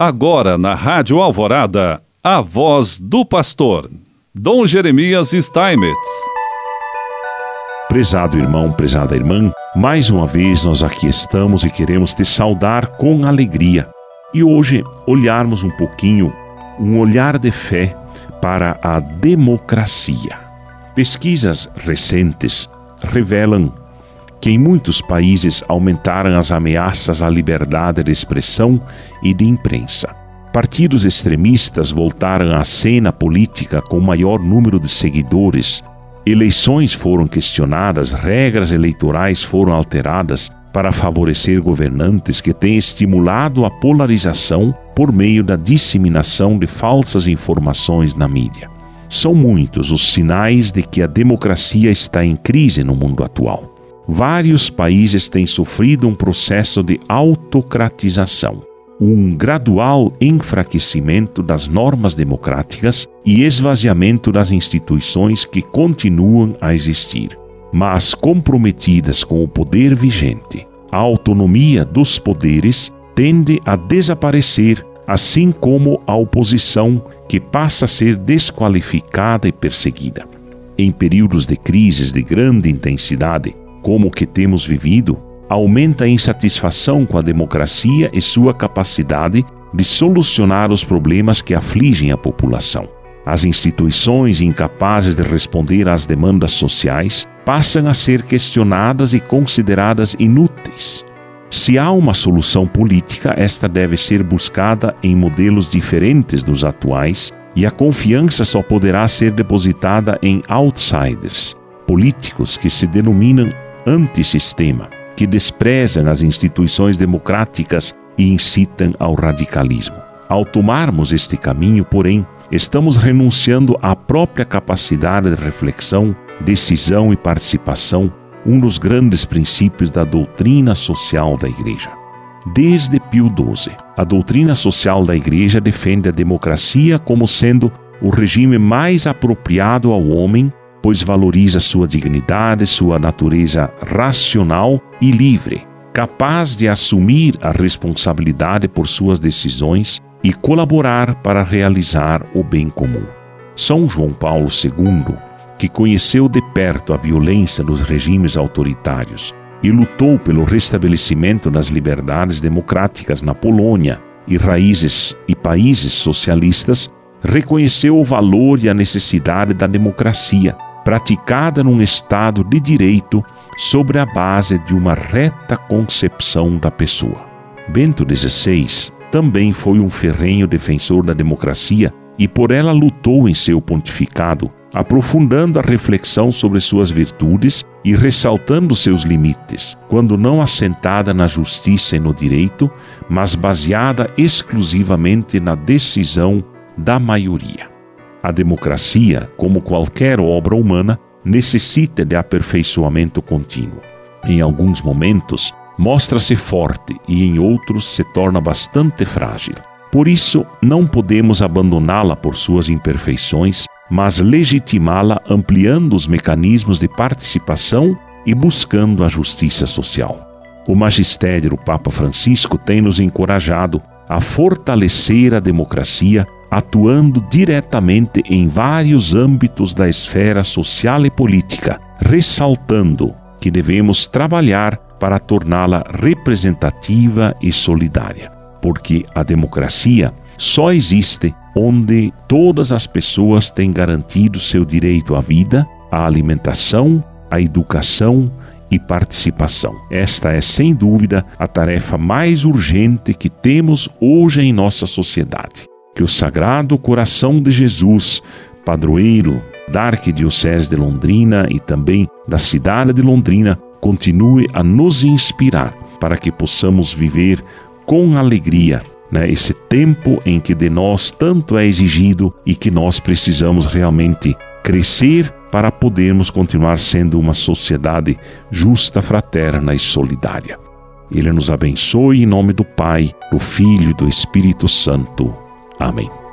Agora na Rádio Alvorada, a voz do pastor, Dom Jeremias Steinmetz. Prezado irmão, prezada irmã, mais uma vez nós aqui estamos e queremos te saudar com alegria. E hoje olharmos um pouquinho, um olhar de fé para a democracia. Pesquisas recentes revelam que em muitos países aumentaram as ameaças à liberdade de expressão e de imprensa. Partidos extremistas voltaram à cena política com maior número de seguidores. Eleições foram questionadas, regras eleitorais foram alteradas para favorecer governantes que têm estimulado a polarização por meio da disseminação de falsas informações na mídia. São muitos os sinais de que a democracia está em crise no mundo atual vários países têm sofrido um processo de autocratização, um gradual enfraquecimento das normas democráticas e esvaziamento das instituições que continuam a existir, mas comprometidas com o poder vigente. A autonomia dos poderes tende a desaparecer, assim como a oposição, que passa a ser desqualificada e perseguida. Em períodos de crises de grande intensidade, como o que temos vivido, aumenta a insatisfação com a democracia e sua capacidade de solucionar os problemas que afligem a população. As instituições incapazes de responder às demandas sociais passam a ser questionadas e consideradas inúteis. Se há uma solução política, esta deve ser buscada em modelos diferentes dos atuais e a confiança só poderá ser depositada em outsiders, políticos que se denominam antissistema, que desprezam as instituições democráticas e incitam ao radicalismo. Ao tomarmos este caminho, porém, estamos renunciando à própria capacidade de reflexão, decisão e participação, um dos grandes princípios da doutrina social da Igreja. Desde Pio XII, a doutrina social da Igreja defende a democracia como sendo o regime mais apropriado ao homem pois valoriza sua dignidade, sua natureza racional e livre, capaz de assumir a responsabilidade por suas decisões e colaborar para realizar o bem comum. São João Paulo II, que conheceu de perto a violência dos regimes autoritários e lutou pelo restabelecimento das liberdades democráticas na Polônia e raízes e países socialistas, reconheceu o valor e a necessidade da democracia praticada num Estado de direito sobre a base de uma reta concepção da pessoa. Bento XVI também foi um ferrenho defensor da democracia e por ela lutou em seu pontificado, aprofundando a reflexão sobre suas virtudes e ressaltando seus limites, quando não assentada na justiça e no direito, mas baseada exclusivamente na decisão da maioria. A democracia, como qualquer obra humana, necessita de aperfeiçoamento contínuo. Em alguns momentos, mostra-se forte e em outros se torna bastante frágil. Por isso, não podemos abandoná-la por suas imperfeições, mas legitimá-la ampliando os mecanismos de participação e buscando a justiça social. O magistério do Papa Francisco tem nos encorajado a fortalecer a democracia atuando diretamente em vários âmbitos da esfera social e política, ressaltando que devemos trabalhar para torná-la representativa e solidária, porque a democracia só existe onde todas as pessoas têm garantido seu direito à vida, à alimentação, à educação e participação. Esta é, sem dúvida, a tarefa mais urgente que temos hoje em nossa sociedade que o Sagrado Coração de Jesus, padroeiro da Arquidiocese de Londrina e também da cidade de Londrina, continue a nos inspirar para que possamos viver com alegria né, esse tempo em que de nós tanto é exigido e que nós precisamos realmente crescer para podermos continuar sendo uma sociedade justa, fraterna e solidária. Ele nos abençoe em nome do Pai, do Filho e do Espírito Santo. Amém.